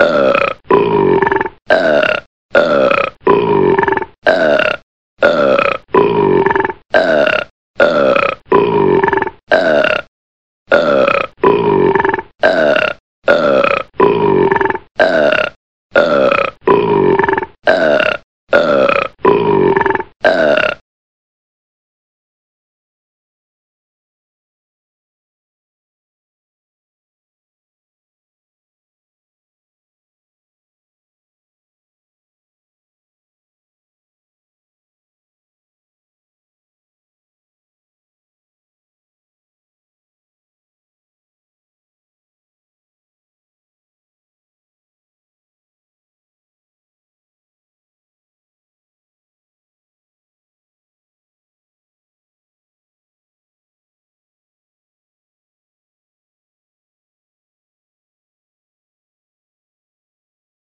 uh,